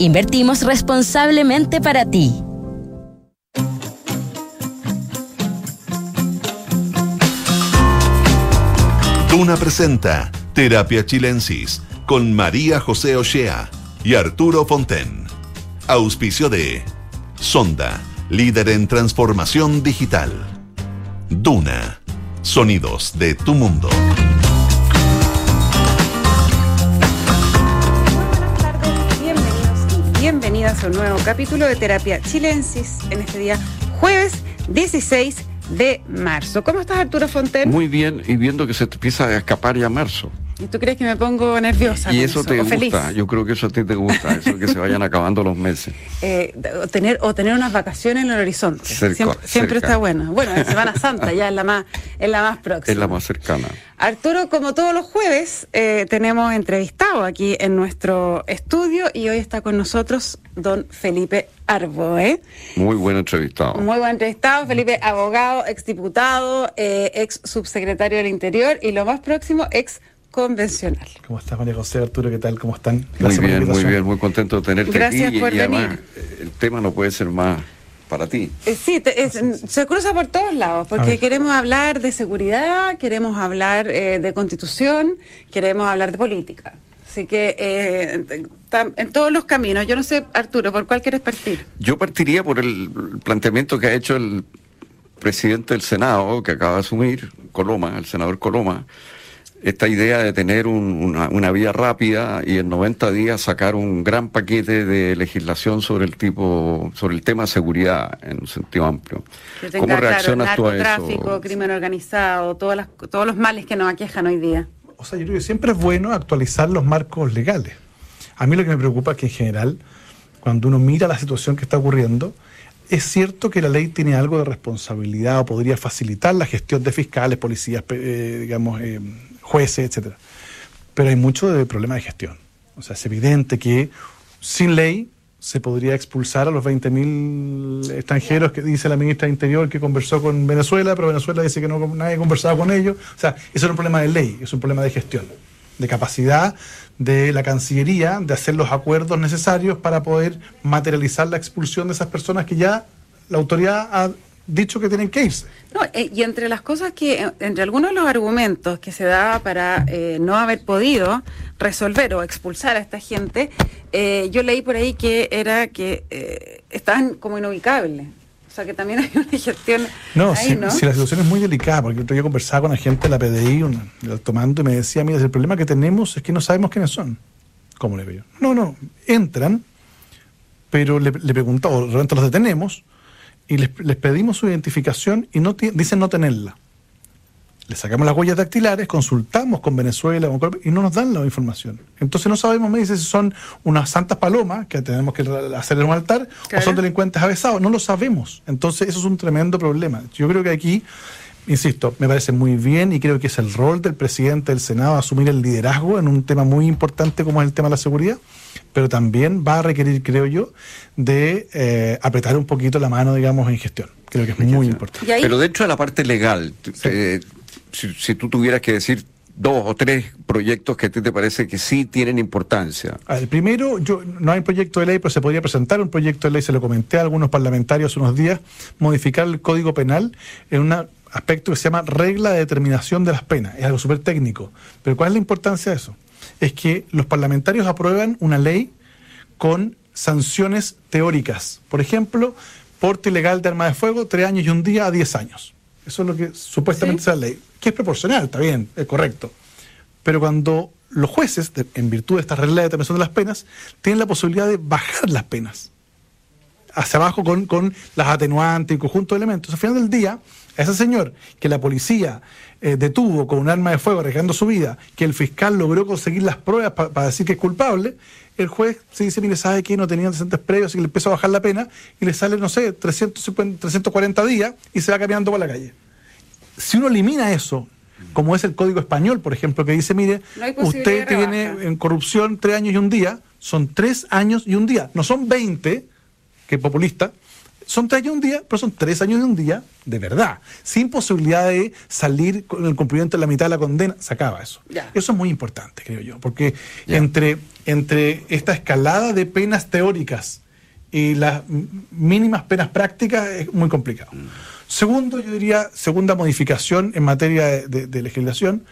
Invertimos responsablemente para ti. Duna presenta Terapia Chilensis con María José Ochea y Arturo Fonten. Auspicio de Sonda, líder en transformación digital. Duna, sonidos de tu mundo. Bienvenidas a un nuevo capítulo de Terapia Chilensis en este día jueves 16 de marzo. ¿Cómo estás Arturo Fonten? Muy bien, y viendo que se te empieza a escapar ya marzo. ¿Y tú crees que me pongo nerviosa? Y eso, te gusta, yo creo que eso a ti te gusta, eso que se vayan acabando los meses. Eh, o, tener, o tener unas vacaciones en el horizonte. siempre, está bueno. Bueno, Semana Santa ya es la más, es la más próxima. Es la más cercana. Arturo, como todos los jueves, eh, tenemos entrevistado aquí en nuestro estudio y hoy está con nosotros don Felipe Arboe. Muy buen entrevistado. Muy buen entrevistado, Felipe, abogado, exdiputado, eh, ex subsecretario del Interior y lo más próximo, ex convencional. ¿Cómo estás, María José Arturo? ¿Qué tal? ¿Cómo están? Gracias muy bien, muy bien, muy contento de tenerte Gracias aquí. Por y, venir. además, el tema no puede ser más para ti. Eh, sí, se cruza por todos lados, porque queremos hablar de seguridad, queremos hablar eh, de constitución, queremos hablar de política. Así que eh, en todos los caminos. Yo no sé, Arturo, ¿por cuál quieres partir? Yo partiría por el planteamiento que ha hecho el presidente del Senado, que acaba de asumir, Coloma, el senador Coloma, esta idea de tener una, vía rápida y en 90 días sacar un gran paquete de legislación sobre el tipo, sobre el tema de seguridad en un sentido amplio. ¿Cómo reaccionas tú a eso? Tráfico, crimen organizado, todas las, todos los males que nos aquejan hoy día. O sea, yo creo que siempre es bueno actualizar los marcos legales. A mí lo que me preocupa es que en general, cuando uno mira la situación que está ocurriendo, es cierto que la ley tiene algo de responsabilidad o podría facilitar la gestión de fiscales, policías, eh, digamos, eh, jueces, etcétera. Pero hay mucho de problema de gestión. O sea, es evidente que sin ley se podría expulsar a los 20.000 extranjeros que dice la ministra de Interior que conversó con Venezuela, pero Venezuela dice que no nadie conversado con ellos. O sea, eso es un problema de ley, es un problema de gestión, de capacidad de la Cancillería de hacer los acuerdos necesarios para poder materializar la expulsión de esas personas que ya la autoridad ha dicho que tienen que irse. No, eh, y entre las cosas que, eh, entre algunos de los argumentos que se daba para eh, no haber podido resolver o expulsar a esta gente, yo leí por ahí que era que estaban como inubicables. O sea que también hay una gestión. No, si, la situación es muy delicada, porque yo conversaba con la gente de la PDI, tomando, y me decía, mira, el problema que tenemos es que no sabemos quiénes son. ¿Cómo le veo? No, no, entran, pero le, le preguntamos, realmente los detenemos, y les, pedimos su identificación y no dicen no tenerla. Les sacamos las huellas dactilares, consultamos con Venezuela y no nos dan la información. Entonces no sabemos, me dice, si son unas santas palomas que tenemos que hacer en un altar o son delincuentes avesados. No lo sabemos. Entonces eso es un tremendo problema. Yo creo que aquí, insisto, me parece muy bien y creo que es el rol del presidente del Senado asumir el liderazgo en un tema muy importante como es el tema de la seguridad pero también va a requerir, creo yo, de eh, apretar un poquito la mano, digamos, en gestión. Creo que es muy importante. Pero dentro de la parte legal, eh, si, tú tuvieras que decir dos o tres proyectos que a ti te parece que sí tienen importancia. El primero, yo no hay proyecto de ley, pero se podría presentar un proyecto de ley, se lo comenté a algunos parlamentarios hace unos días, modificar el Código Penal en un aspecto que se llama regla de determinación de las penas. Es algo súper técnico. Pero ¿cuál es la importancia de eso? es que los parlamentarios aprueban una ley con sanciones teóricas. Por ejemplo, porte ilegal de arma de fuego, tres años y un día a diez años. Eso es lo que supuestamente es la ley, que es proporcional, está bien, es correcto. Pero cuando los jueces, en virtud de esta regla de determinación de las penas, tienen la posibilidad de bajar las penas hacia abajo con, con las atenuantes y conjunto de elementos. Al final del día, a ese señor que la policía eh, detuvo con un arma de fuego arriesgando su vida, que el fiscal logró conseguir las pruebas para decir que es culpable, el juez se dice, mire, ¿sabe que No tenía antecedentes previos, que le empezó a bajar la pena y le sale, no sé, 350, 340 días y se va caminando por la calle. Si uno elimina eso, como es el Código Español, por ejemplo, que dice, mire, usted tiene en corrupción tres años y un día, son tres años y un día, no son 20, que es populista, son tres años de un día, pero son tres años de un día de verdad, sin posibilidad de salir con el cumplimiento de la mitad de la condena, se acaba eso. Eso es muy importante, creo yo, porque entre, entre esta escalada de penas teóricas y las mínimas penas prácticas es muy complicado. Segundo, yo diría, segunda modificación en materia de, de- de legislación,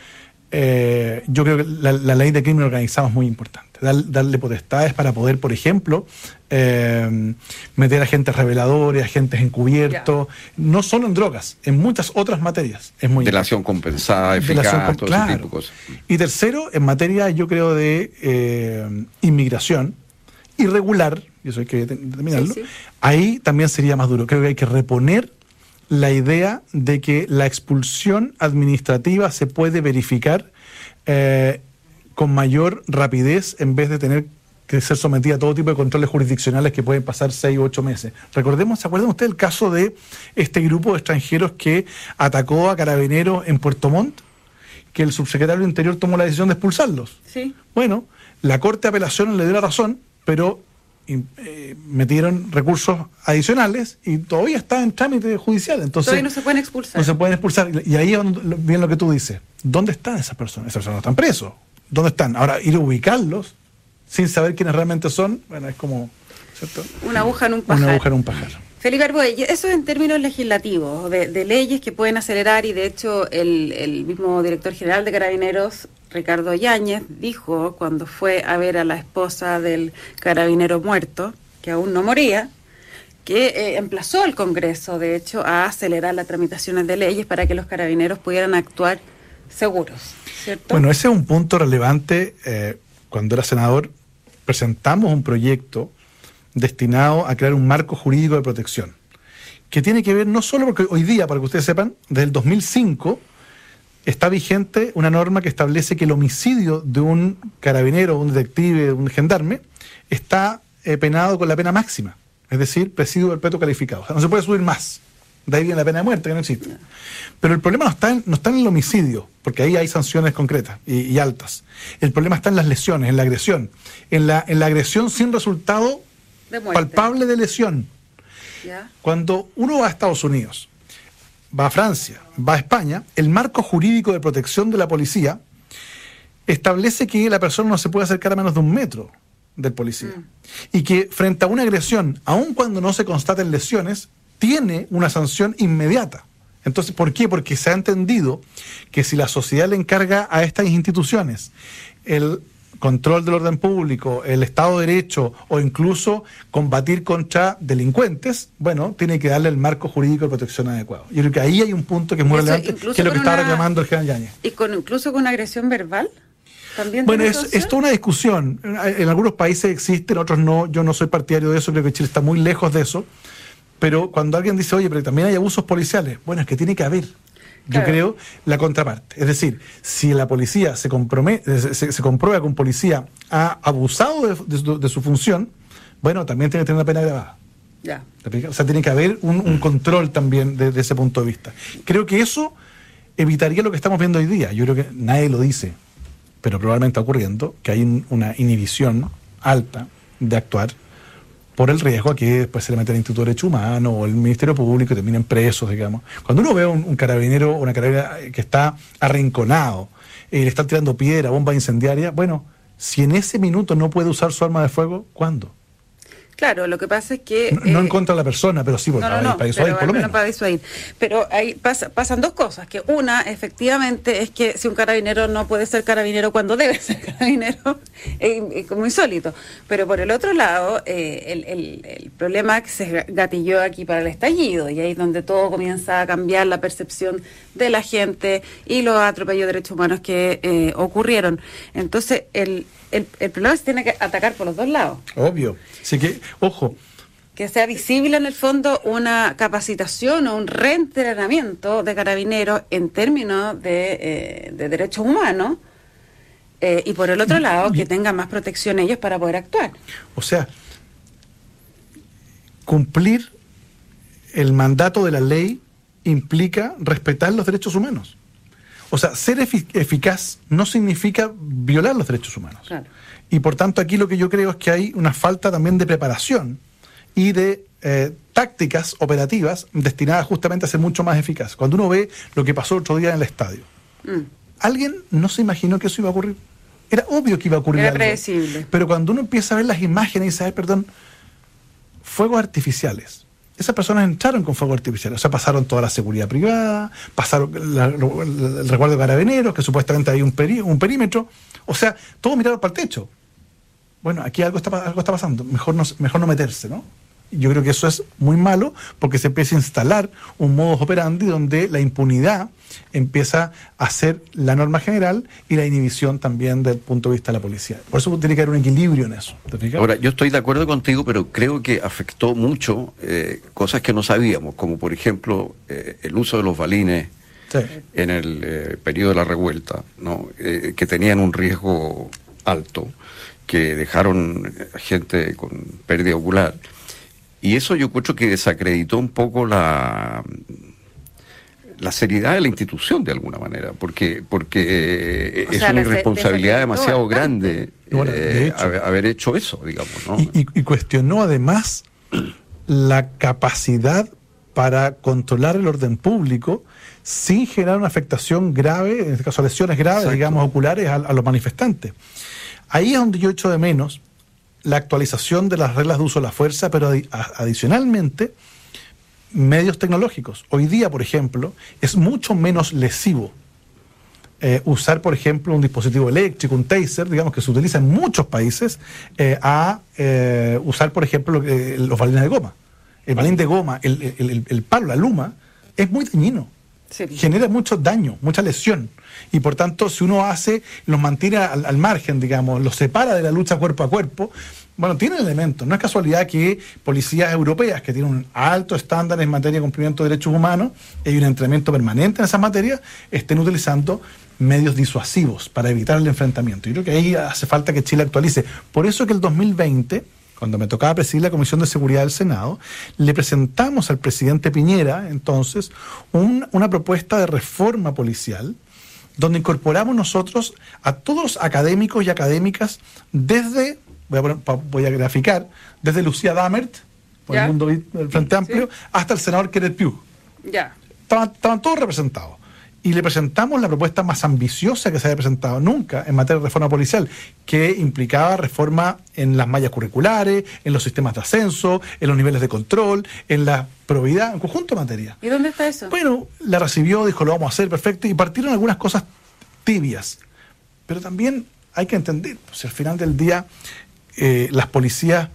eh, yo creo que la, la ley de crimen organizado es muy importante. Dar- darle potestades para poder, por ejemplo, eh, meter agentes reveladores, agentes encubiertos, no solo en drogas, en muchas otras materias. Es muy Delación compensada, eficaz, Delación con- todo claro. ese tipo de cosas. Y tercero, en materia, yo creo, de eh, inmigración irregular, y eso hay que de- determinarlo, Sí, sí. ahí también sería más duro. Creo que hay que reponer la idea de que la expulsión administrativa se puede verificar eh, con mayor rapidez en vez de tener que ser sometida a todo tipo de controles jurisdiccionales que pueden pasar seis u ocho meses. Recordemos, ¿se acuerdan ustedes el caso de este grupo de extranjeros que atacó a carabineros en Puerto Montt? Que el subsecretario del Interior tomó la decisión de expulsarlos. Sí. Bueno, la Corte de Apelaciones le dio la razón, pero eh, metieron recursos adicionales y todavía está en trámite judicial. Entonces, Todavía no se pueden expulsar. no se pueden expulsar. Y ahí es donde- lo- bien lo que tú dices. ¿Dónde están esas personas? Esas personas no están presos. ¿Dónde están? Ahora, ir a ubicarlos sin saber quiénes realmente son, bueno, es como, ¿cierto? Una aguja en un pajar. Una aguja en un pajar. Felipe Arboe, y eso en términos legislativos, de, de leyes que pueden acelerar, y de hecho el, el mismo director general de Carabineros, Ricardo Yáñez, dijo cuando fue a ver a la esposa del carabinero muerto, que aún no moría, que eh, emplazó al Congreso, de hecho, a acelerar las tramitaciones de leyes para que los carabineros pudieran actuar seguros. Bueno, ese es un punto relevante. eh, cuando era senador, presentamos un proyecto destinado a crear un marco jurídico de protección, que tiene que ver no solo porque hoy día, para que ustedes sepan, desde el 2005 está vigente una norma que establece que el homicidio de un carabinero, un detective, un gendarme, está eh, penado con la pena máxima, es decir, presidio perpetuo calificado. O sea, no se puede subir más. De ahí viene la pena de muerte, que no existe. Pero el problema no está, en, no está en el homicidio, porque ahí hay sanciones concretas y, y altas. El problema está en las lesiones, en la agresión. En la, en la agresión sin resultado De palpable de lesión. ¿Ya? Cuando uno va a Estados Unidos, va a Francia, va a España, el marco jurídico de protección de la policía establece que la persona no se puede acercar a menos de un metro del policía. Y que frente a una agresión, aun cuando no se constaten lesiones, tiene una sanción inmediata. Entonces, ¿por qué? Porque se ha entendido que si la sociedad le encarga a estas instituciones el control del orden público, el Estado de Derecho o incluso combatir contra delincuentes, bueno, tiene que darle el marco jurídico de protección adecuado. Yo creo que ahí hay un punto que es muy relevante, que es lo que estaba una- reclamando el general Yañez. ¿Y con, incluso con agresión verbal? ¿También Bueno, es, es toda una discusión. En algunos países existe, en otros no. Yo no soy partidario de eso, creo que Chile está muy lejos de eso. Pero cuando alguien dice, oye, pero también hay abusos policiales, bueno, es que tiene que haber, yo creo, la contraparte. Es decir, si la policía se, compromete, se, se- se comprueba que un policía ha abusado de, de su, de su función, bueno, también tiene que tener una pena grabada. Ya. O sea, tiene que haber un, un control también desde ese punto de vista. Creo que eso evitaría lo que estamos viendo hoy día. Yo creo que nadie lo dice, pero probablemente está ocurriendo que hay un- una inhibición alta de actuar por el riesgo a que después se le meta el Instituto de Derecho Humano o el Ministerio Público y terminen presos, digamos. Cuando uno ve a un, carabinero o una carabinera que está arrinconado, y le están tirando piedra, bomba incendiaria, bueno, si en ese minuto no puede usar su arma de fuego, ¿cuándo? Claro, lo que pasa es que... No, eh, en contra de la persona, pero sí, porque No, no, no, para disuadir, pero por lo menos menos. para disuadir. Pero ahí pasa- pasan dos cosas, que una, efectivamente, es que si un carabinero no puede ser carabinero cuando debe ser carabinero, es, es como insólito. Pero por el otro lado, eh, el, el- el problema que se gatilló aquí para el estallido, y ahí es donde todo comienza a cambiar la percepción de la gente y los atropellos de derechos humanos que eh, ocurrieron. Entonces, el, el, el problema se tiene que atacar por los dos lados Obvio. Así que, ojo, que sea visible en el fondo una capacitación o un reentrenamiento de carabineros en términos de, eh, de derechos humanos eh, y por el otro lado que tengan más protección ellos para poder actuar. o sea, cumplir el mandato de la ley implica respetar los derechos humanos. O sea, ser efi- eficaz no significa violar los derechos humanos. Claro. Y por tanto aquí lo que yo creo es que hay una falta también de preparación y de eh, tácticas operativas destinadas justamente a ser mucho más eficaz. Cuando uno ve lo que pasó otro día en el estadio, Mm. alguien no se imaginó que eso iba a ocurrir. Era obvio que iba a ocurrir. Era algo. predecible. Pero cuando uno empieza a ver las imágenes y dice, "Ay, perdón, fuegos artificiales. Esas personas entraron con fuegos artificiales, o sea, pasaron toda la seguridad privada, pasaron el resguardo de carabineros, que supuestamente hay un, peri- un perímetro, o sea, todos miraron para el techo. Bueno, aquí algo está, algo está pasando, mejor no, mejor no meterse, ¿no? Yo creo que eso es muy malo porque se empieza a instalar un modus operandi donde la impunidad empieza a ser la norma general y la inhibición también del punto de vista de la policía. Por eso tiene que haber un equilibrio en eso. ¿te fijas? Ahora, yo estoy de acuerdo contigo, pero creo que afectó mucho eh, cosas que no sabíamos, como por ejemplo eh, el uso de los balines Sí. en el eh, periodo de la revuelta, ¿no? Eh, que tenían un riesgo alto, que dejaron gente con pérdida ocular. Y eso yo creo que desacreditó un poco la, la seriedad de la institución de alguna manera, porque, porque eh, O es sea, una irresponsabilidad demasiado grande Bueno, de eh, hecho. haber, haber hecho eso, digamos. ¿no? Y, y- y cuestionó además la capacidad para controlar el orden público sin generar una afectación grave, en este caso lesiones graves, Exacto. digamos, oculares a, a los manifestantes. Ahí es donde yo echo de menos la actualización de las reglas de uso de la fuerza, pero adicionalmente medios tecnológicos. Hoy día, por ejemplo, es mucho menos lesivo eh, usar, por ejemplo, un dispositivo eléctrico, un taser, digamos que se utiliza en muchos países, eh, a eh, usar, por ejemplo, lo que- los balines de goma. El balín de goma, el, el- el- el palo, la luma, es muy dañino. Genera mucho daño, mucha lesión. Y por tanto, si uno hace, los mantiene al, al margen, digamos, los separa de la lucha cuerpo a cuerpo, bueno, tienen elementos. No es casualidad que policías europeas que tienen un alto estándar en materia de cumplimiento de derechos humanos y un entrenamiento permanente en esas materias, estén utilizando medios disuasivos para evitar el enfrentamiento. Yo creo que ahí hace falta que Chile actualice. Por eso que el 2020 cuando me tocaba presidir la Comisión de Seguridad del Senado, le presentamos al presidente Piñera, entonces, un- una propuesta de reforma policial, donde incorporamos nosotros a todos los académicos y académicas desde, voy a, poner- pa- voy a graficar, desde Lucía Damert, por el mundo del Frente Amplio, Sí. hasta el senador Kenneth Pugh Ya. estaban, estaban todos representados. Y le presentamos la propuesta más ambiciosa que se había presentado nunca en materia de reforma policial, que implicaba reforma en las mallas curriculares, en los sistemas de ascenso, en los niveles de control, en la probidad, en conjunto de materia. ¿Y dónde está eso? Bueno, la recibió, dijo lo vamos a hacer, perfecto, y partieron algunas cosas tibias. Pero también hay que entender, pues al final del día, eh, las policías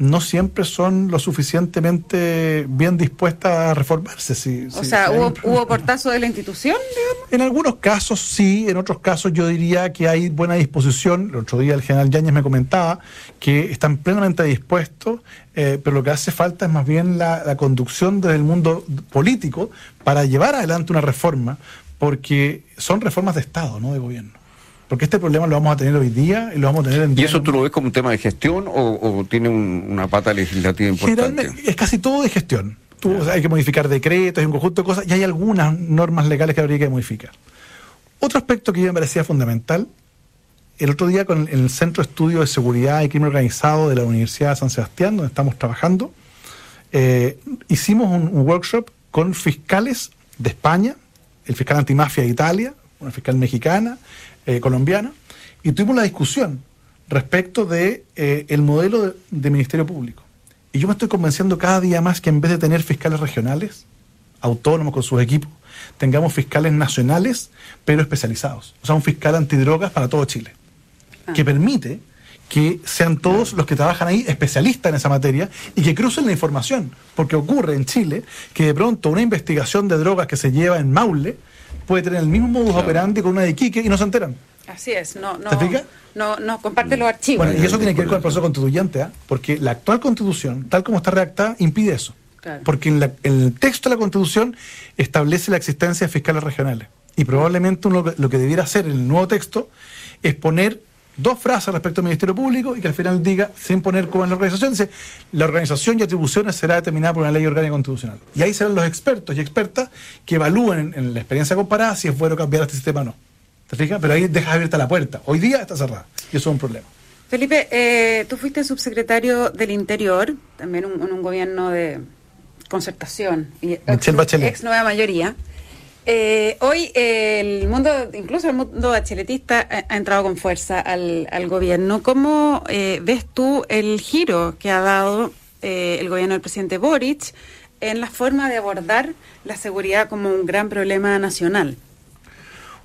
no siempre son lo suficientemente bien dispuestas a reformarse. Si, o si- sea, si ¿hubo. ¿hubo portazo de la institución, digamos? En algunos casos sí, en otros casos yo diría que hay buena disposición. El otro día el general Yáñez me comentaba que están plenamente dispuestos, eh, pero lo que hace falta es más bien la, la conducción desde el mundo político para llevar adelante una reforma, porque son reformas de Estado, no de gobierno. Porque este problema lo vamos a tener hoy día y lo vamos a tener en ¿Y eso tú lo ves como un tema de gestión o, o tiene un- una pata legislativa importante? Es casi todo de gestión. Tú, o sea, hay que modificar decretos, hay un conjunto de cosas, y hay algunas normas legales que habría que modificar. Otro aspecto que yo me parecía fundamental, el otro día con el, en el Centro de Estudio de Seguridad y Crimen Organizado de la Universidad de San Sebastián, donde estamos trabajando, eh, hicimos un, un workshop con fiscales de España, el fiscal antimafia de Italia, una fiscal mexicana, eh, colombiana, y tuvimos la discusión respecto de eh, el modelo de, de Ministerio Público. Y yo me estoy convenciendo cada día más que en vez de tener fiscales regionales, autónomos con sus equipos, tengamos fiscales nacionales, pero especializados. O sea, un fiscal antidrogas para todo Chile, que permite que sean todos los que trabajan ahí especialistas en esa materia y que crucen la información. Porque ocurre en Chile que de pronto una investigación de drogas que se lleva en Maule puede tener el mismo modus operandi con una de Iquique y no se enteran. Así es, no, no, no, no comparte los archivos. Bueno, y eso tiene que ver con el proceso constituyente, ¿ah? porque la actual constitución, tal como está redactada, impide eso. Claro. Porque en, la- en el texto de la constitución establece la existencia de fiscales regionales. Y probablemente uno lo que- lo que debiera hacer en el nuevo texto es poner dos frases respecto al Ministerio Público y que al final diga, sin poner como en la organización, dice, la organización y atribuciones será determinada por una ley orgánica constitucional. Y ahí serán los expertos y expertas que evalúen en, en la experiencia comparada si es bueno cambiar este sistema o no. ¿Te fijas? Pero ahí dejas abierta la puerta. Hoy día está cerrada. Y eso es un problema. Felipe, eh, tú fuiste subsecretario del Interior, también en un gobierno de, concertación y Bachelet. ex nueva mayoría. Eh, hoy eh, el mundo, incluso el mundo bacheletista, ha, ha entrado con fuerza al, gobierno. ¿Cómo eh, ves tú el giro que ha dado eh, el gobierno del presidente Boric en la forma de abordar la seguridad como un gran problema nacional?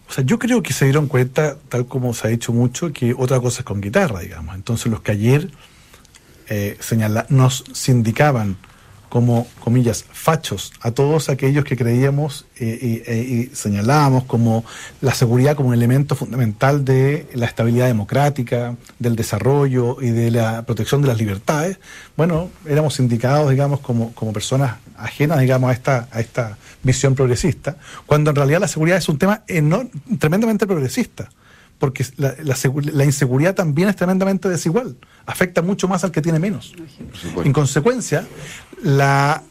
O sea, yo creo que se dieron cuenta, tal como se ha dicho mucho, que otra cosa es con guitarra, digamos. Entonces los que ayer eh, señala, nos sindicaban como, comillas, fachos a todos aquellos que creíamos eh, y, e- y señalábamos como la seguridad como un elemento fundamental de la estabilidad democrática, del desarrollo y de la protección de las libertades. Bueno, éramos sindicados, digamos, como, como personas ajenas, digamos, a esta, a esta visión progresista, cuando en realidad la seguridad es un tema enor- tremendamente progresista porque la, la segu- la inseguridad también es tremendamente desigual, afecta mucho más al que tiene menos. En consecuencia, la,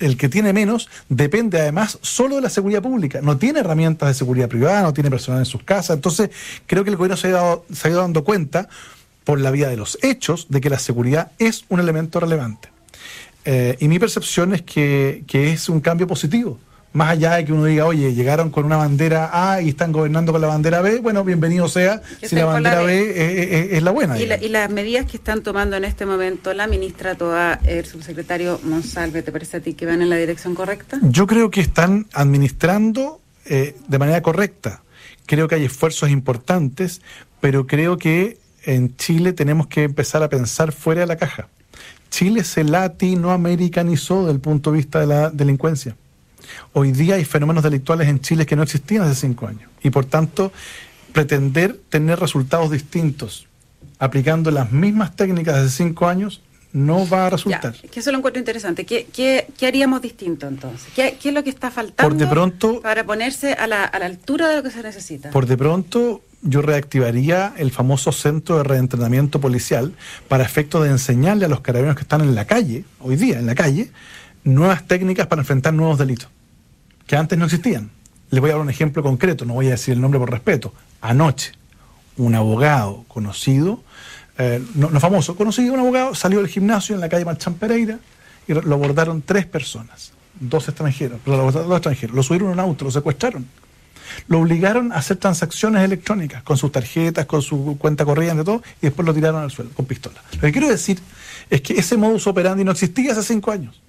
el que tiene menos depende además solo de la seguridad pública, no tiene herramientas de seguridad privada, no tiene personal en sus casas, entonces creo que el gobierno se ha, dado- se ha ido dando cuenta por la vía de los hechos de que la seguridad es un elemento relevante. Eh, y mi percepción es que, que es un cambio positivo. Más allá de que uno diga, oye, llegaron con una bandera A y están gobernando con la bandera B, bueno, bienvenido sea Que si la bandera B. B es, es- es la buena. Y, la- digamos. y las medidas que están tomando en este momento la ministra Toa, el subsecretario Monsalve, ¿te parece a ti que van en la dirección correcta? Yo creo que están administrando eh, de manera correcta. Creo que hay esfuerzos importantes, pero creo que en Chile tenemos que empezar a pensar fuera de la caja. Chile se latinoamericanizó desde el punto de vista de la delincuencia. Hoy día hay fenómenos delictuales en Chile que no existían hace cinco años. Y por tanto, pretender tener resultados distintos aplicando las mismas técnicas de hace cinco años no va a Ya, resultar. es que eso lo encuentro interesante. ¿Qué, qué, qué haríamos distinto entonces? ¿Qué, qué es lo que está faltando Por de pronto- para ponerse a la, a la altura de lo que se necesita? Por de pronto, yo reactivaría el famoso centro de reentrenamiento policial para efecto de enseñarle a los carabineros que están en la calle, hoy día en la calle, nuevas técnicas para enfrentar nuevos delitos, que antes no existían. Les voy a dar un ejemplo concreto, no voy a decir el nombre por respeto. Anoche, un abogado conocido, eh, no, no famoso, conocido, un abogado, salió del gimnasio en la calle Marchán Pereira y lo abordaron tres personas, dos extranjeros, dos extranjeros, lo subieron a un auto, lo secuestraron lo obligaron a hacer transacciones electrónicas con sus tarjetas, con su cuenta corriente, todo, y después lo tiraron al suelo con pistola. Lo que quiero decir es que ese modus operandi no existía hace cinco años.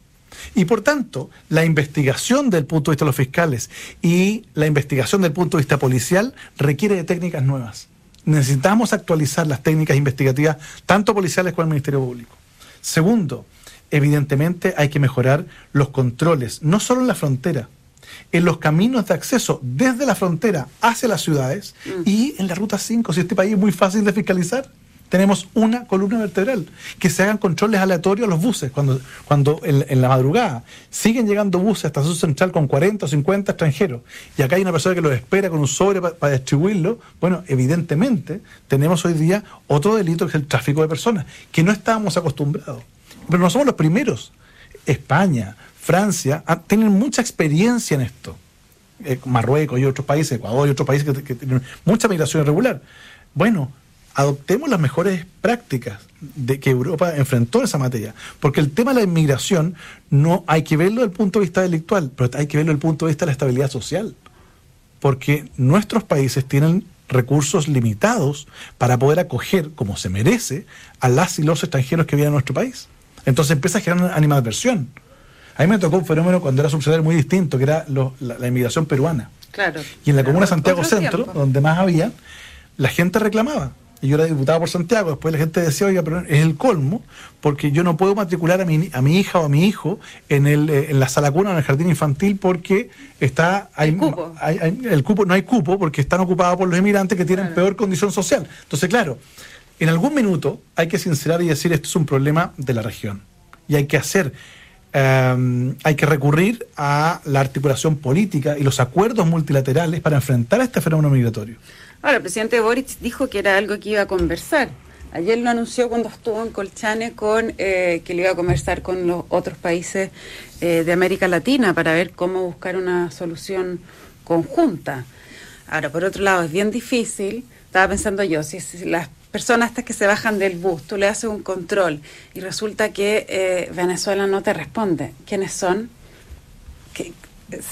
Y por tanto, la investigación del punto de vista de los fiscales y la investigación del punto de vista policial requiere de técnicas nuevas. Necesitamos actualizar las técnicas investigativas, tanto policiales como el Ministerio Público. Segundo, evidentemente hay que mejorar los controles, no solo en la frontera, en los caminos de acceso desde la frontera hacia las ciudades y en la ruta 5. Si este país es muy fácil de fiscalizar, tenemos una columna vertebral. Que se hagan controles aleatorios a los buses cuando, cuando en, la madrugada siguen llegando buses hasta su central con 40 o 50 extranjeros y acá hay una persona que los espera con un sobre para distribuirlo. Bueno, evidentemente tenemos hoy día otro delito que es el tráfico de personas, que no estábamos acostumbrados. Pero no somos los primeros. España, Francia, ah, tienen mucha experiencia en esto. Eh, Marruecos y otros países, Ecuador y otros países que tienen mucha migración irregular. Bueno, adoptemos las mejores prácticas de que Europa enfrentó en esa materia. Porque el tema de la inmigración no hay que verlo desde el punto de vista delictual, pero hay que verlo desde el punto de vista de la estabilidad social. Porque nuestros países tienen recursos limitados para poder acoger, como se merece, a las y los extranjeros que vienen a nuestro país. Entonces empieza a generar una animadversión. A mí me tocó un fenómeno cuando era subsidiario muy distinto, que era lo- la, la inmigración peruana. Claro. Y en la Pero comuna Santiago Centro, tiempo. donde más había, la gente reclamaba. Y yo era diputado por Santiago, después la gente decía, oiga, pero es el colmo, porque yo no puedo matricular a mi, a mi hija o a mi hijo en, el, eh, en la sala cuna o en el jardín infantil porque está... Hay, El cupo. hay- hay- el cupo. No hay cupo porque están ocupados por los inmigrantes que tienen Claro. peor condición social. Entonces, claro, en algún minuto hay que sincerar y decir esto es un problema de la región. Y hay que hacer, eh, hay que recurrir a la articulación política y los acuerdos multilaterales para enfrentar a este fenómeno migratorio. Ahora, el presidente Boric dijo que era algo que iba a conversar. Ayer lo anunció cuando estuvo en Colchane con eh, que le iba a conversar con los otros países eh, de América Latina para ver cómo buscar una solución conjunta. Ahora, por otro lado, es bien difícil. Estaba pensando yo, si, si las personas estas que se bajan del bus, tú le haces un control y resulta que eh, Venezuela no te responde. ¿Quiénes son? Que,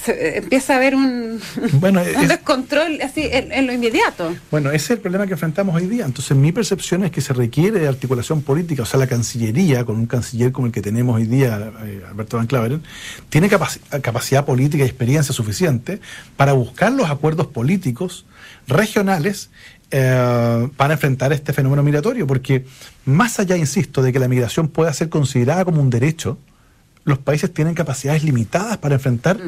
se, empieza a haber un, Bueno, un es- descontrol así en, en lo inmediato. Bueno, ese es el problema que enfrentamos hoy día. Entonces, mi percepción es que se requiere de articulación política, o sea, la Cancillería, con un canciller como el que tenemos hoy día, eh, Alberto Van Claveren, tiene capaci- capacidad política y experiencia suficiente para buscar los acuerdos políticos regionales eh, para enfrentar este fenómeno migratorio, porque más allá, insisto, de que la migración pueda ser considerada como un derecho, los países tienen capacidades limitadas para enfrentar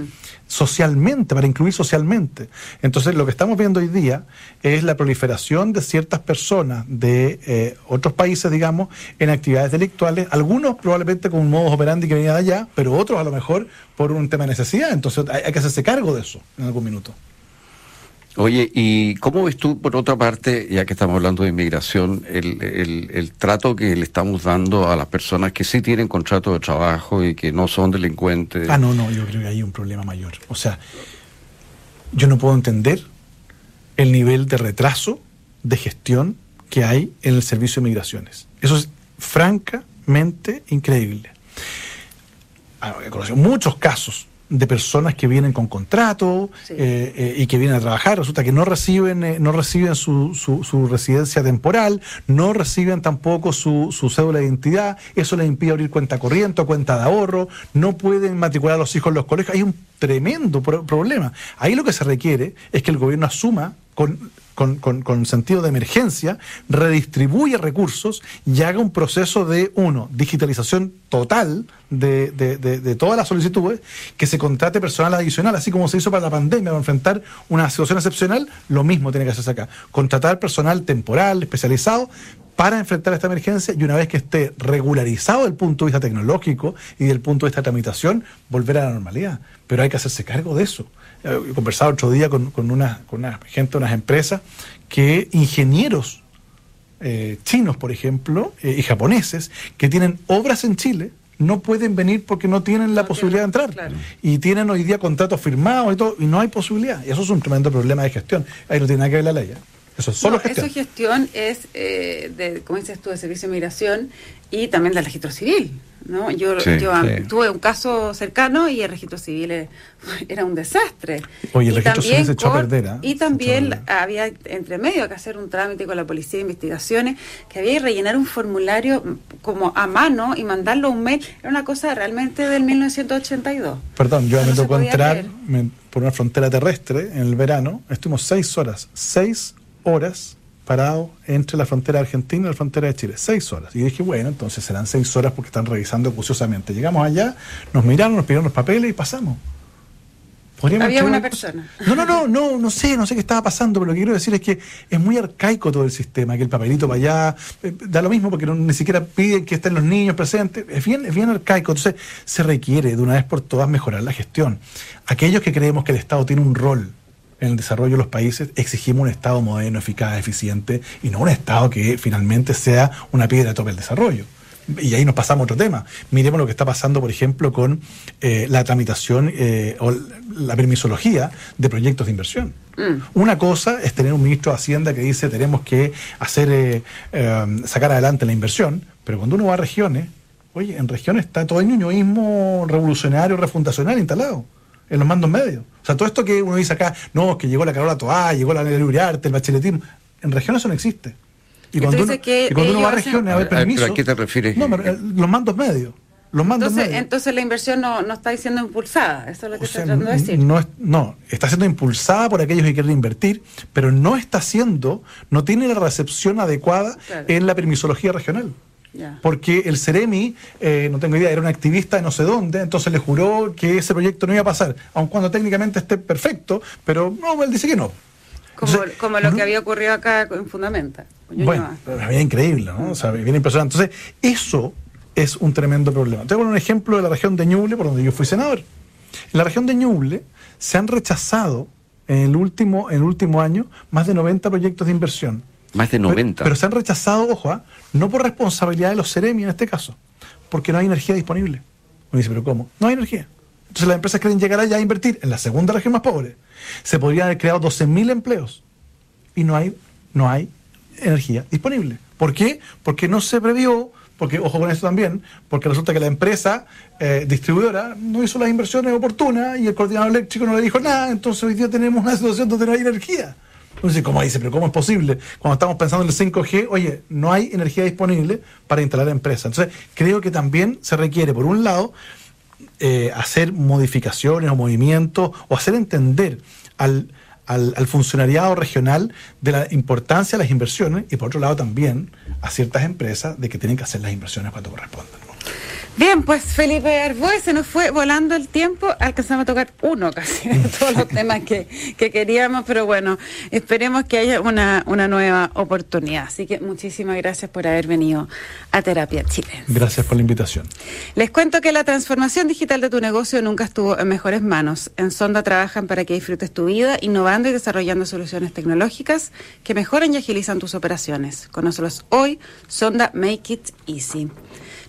socialmente, para incluir socialmente. Entonces, lo que estamos viendo hoy día es la proliferación de ciertas personas de eh, otros países, digamos, en actividades delictuales, algunos probablemente con un modus operandi que venía de allá, pero otros a lo mejor por un tema de necesidad. Entonces, hay, hay que hacerse cargo de eso en algún minuto. Oye, ¿y cómo ves tú, por otra parte, ya que estamos hablando de inmigración, el, el, trato que le estamos dando a las personas que sí tienen contrato de trabajo y que no son delincuentes? Ah, no, no, yo creo que hay un problema mayor. O sea, yo no puedo entender el nivel de retraso de gestión que hay en el servicio de migraciones. Eso es francamente increíble. Ah, He conocido muchos casos de personas que vienen con contrato Sí. eh, eh, y que vienen a trabajar, resulta que no reciben, eh, no reciben su, su- su residencia temporal, no reciben tampoco su, su cédula de identidad, eso les impide abrir cuenta corriente o cuenta de ahorro, no pueden matricular a los hijos en los colegios, hay un tremendo pro- problema. Ahí lo que se requiere es que el gobierno asuma con, con, con- con sentido de emergencia, redistribuya recursos y haga un proceso de, uno, digitalización total de, de- de- de todas las solicitudes, que se contrate personal adicional, así como se hizo para la pandemia, para enfrentar una situación excepcional, lo mismo tiene que hacerse acá. Contratar personal temporal, especializado, para enfrentar esta emergencia y una vez que esté regularizado desde el punto de vista tecnológico y del punto de vista de tramitación, volver a la normalidad. Pero hay que hacerse cargo de eso. Eh, He conversado otro día con, con, una, con una gente unas empresas que ingenieros eh, chinos, por ejemplo, eh, y japoneses, que tienen obras en Chile, no pueden venir porque no tienen la No posibilidad de entrar. claro. Y tienen hoy día contratos firmados y todo, y no hay posibilidad. Y eso es un tremendo problema de gestión. Ahí no tiene nada que ver la ley. ¿eh? Eso es solo No, gestión. Eso es gestión, es, eh, de, como dices tú, de servicio de migración y también del registro civil. ¿no? Yo, Sí, yo sí. tuve un caso cercano y el registro civil eh, era un desastre. Oye, el Y registro civil se echó a perder, ¿ah? Y también había entre medio que hacer un trámite con la policía de investigaciones, que había que rellenar un formulario mm, como a mano y mandarlo a un mail. Era una cosa realmente del 1982. Perdón, yo No me tocó entrar me- por una frontera terrestre en el verano. Estuvimos seis horas, seis horas parado entre la frontera argentina y la frontera de Chile. Seis horas. Y dije, bueno, entonces serán seis horas porque están revisando acuciosamente. Llegamos allá, nos miraron, nos pidieron los papeles y pasamos. Podríamos Había una persona. No, no, no, no, no sé, no sé qué estaba pasando, pero lo que quiero decir es que es muy arcaico todo el sistema, que el papelito para allá, eh, da lo mismo porque no- ni siquiera piden que estén los niños presentes, es bien, es bien arcaico, entonces se requiere de una vez por todas mejorar la gestión. Aquellos que creemos que el Estado tiene un rol en el desarrollo de los países, exigimos un Estado moderno, eficaz, eficiente, y no un Estado que finalmente sea una piedra de tope del desarrollo. Y ahí nos pasamos a otro tema. Miremos lo que está pasando, por ejemplo, con eh, la tramitación eh, o la permisología de proyectos de inversión. Mm. Una cosa es tener un ministro de Hacienda que dice tenemos que hacer eh, eh, sacar adelante la inversión, pero cuando uno va a regiones, oye, en regiones está todo el ñoñoísmo revolucionario, refundacional instalado en los mandos medios. O sea, todo esto que uno dice acá, no, es que llegó la Carola Toá, llegó la Nelly Uriarte, el bacheletismo, en regiones eso no existe. Y cuando, uno, que y cuando uno va a regiones a ver permiso... ¿pero a qué te refieres? No, pero, eh, los mandos medios. Los mandos Entonces, medios. entonces la inversión no, no está siendo impulsada, eso es lo que O sea, estoy tratando de decir. no, es- no, está siendo impulsada por aquellos que quieren invertir, pero no está siendo, no tiene la recepción adecuada Claro. en la permisología regional. Porque el Ceremi, eh, no tengo idea, era un activista de no sé dónde, entonces le juró que ese proyecto no iba a pasar, aun cuando técnicamente esté perfecto, pero no, él dice que no. Como, Entonces, como lo que había ocurrido acá en Fundamenta. bueno, bien increíble, ¿no? O sea, bien impresionante. Entonces, eso es un tremendo problema. Te voy a poner un ejemplo de la región de Ñuble, por donde yo fui senador. En la región de Ñuble se han rechazado en el último, en el último año más de 90 proyectos de inversión. Más de Pero- 90. Pero, se han rechazado, ojo, ¿ah? no por responsabilidad de los Ceremi en este caso, porque no hay energía disponible. Uno dice, ¿pero cómo? No hay energía. Entonces las empresas quieren llegar allá a invertir en la segunda región más pobre. Se podrían haber creado 12.000 empleos y no hay, no hay energía disponible. ¿Por qué? Porque no se previó, porque, ojo con eso también, porque resulta que la empresa eh, distribuidora no hizo las inversiones oportunas y el coordinador eléctrico no le dijo nada, entonces hoy día tenemos una situación donde no hay energía. Entonces, ¿cómo dice? ¿Pero cómo es posible? Cuando estamos pensando en el 5G, oye, no hay energía disponible para instalar empresas. Entonces, creo que también se requiere, por un lado, eh, hacer modificaciones o movimientos o hacer entender al, al, al, funcionariado regional de la importancia de las inversiones y por otro lado también a ciertas empresas de que tienen que hacer las inversiones cuando correspondan. Bien, pues Felipe Arboe se nos fue volando el tiempo, alcanzamos a tocar uno casi de todos los temas que, que, queríamos, pero bueno, esperemos que haya una, una nueva oportunidad. Así que muchísimas gracias por haber venido a Terapia Chile. Gracias por la invitación. Les cuento que la transformación digital de tu negocio nunca estuvo en mejores manos. En Sonda trabajan para que disfrutes tu vida, innovando y desarrollando soluciones tecnológicas que mejoran y agilizan tus operaciones. Conócelos hoy, Sonda Make It Easy.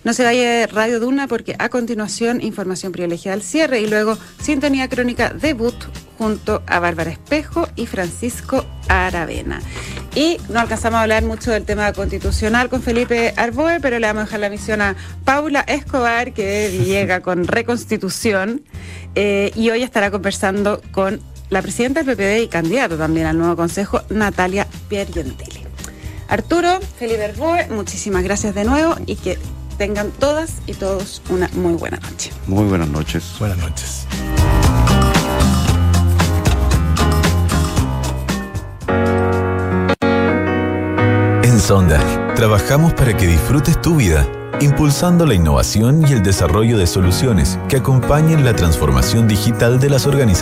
No se vaya de Radio Duna porque a continuación información privilegiada al cierre y luego sintonía crónica debut junto a Bárbara Espejo y Francisco Aravena. Y no alcanzamos a hablar mucho del tema constitucional con Felipe Arboe, pero le vamos a dejar la misión a Paula Escobar, que llega con reconstitución eh, y hoy estará conversando con la presidenta del PPD y candidato también al nuevo consejo, Natalia Piergentili. Arturo, Felipe Arboe, muchísimas gracias de nuevo y que tengan todas y todos una muy buena noche. Muy buenas noches. Buenas noches. En Sonda, trabajamos para que disfrutes tu vida, impulsando la innovación y el desarrollo de soluciones que acompañen la transformación digital de las organizaciones.